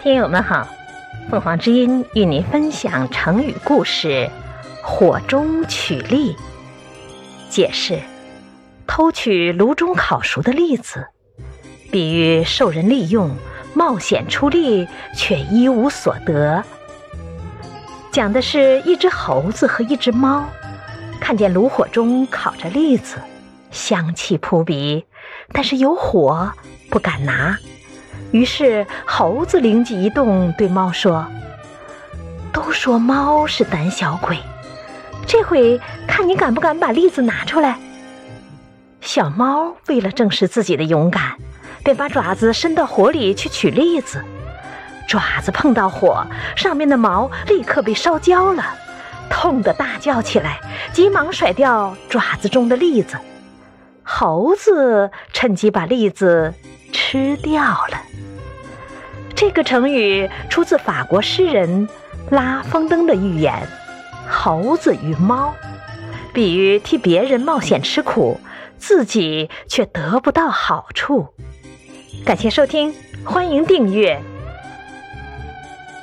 听友们好，凤凰之音与您分享成语故事“火中取栗”。解释：偷取炉中烤熟的栗子，比喻受人利用，冒险出力却一无所得。讲的是一只猴子和一只猫，看见炉火中烤着栗子，香气扑鼻，但是有火，不敢拿。于是，猴子灵机一动，对猫说：“都说猫是胆小鬼，这回看你敢不敢把栗子拿出来。”小猫为了证实自己的勇敢，便把爪子伸到火里去取栗子。爪子碰到火，上面的毛立刻被烧焦了，痛得大叫起来，急忙甩掉爪子中的栗子。猴子趁机把栗子吃掉了。这个成语出自法国诗人拉风登的寓言《猴子与猫》，比喻替别人冒险吃苦，自己却得不到好处。感谢收听，欢迎订阅。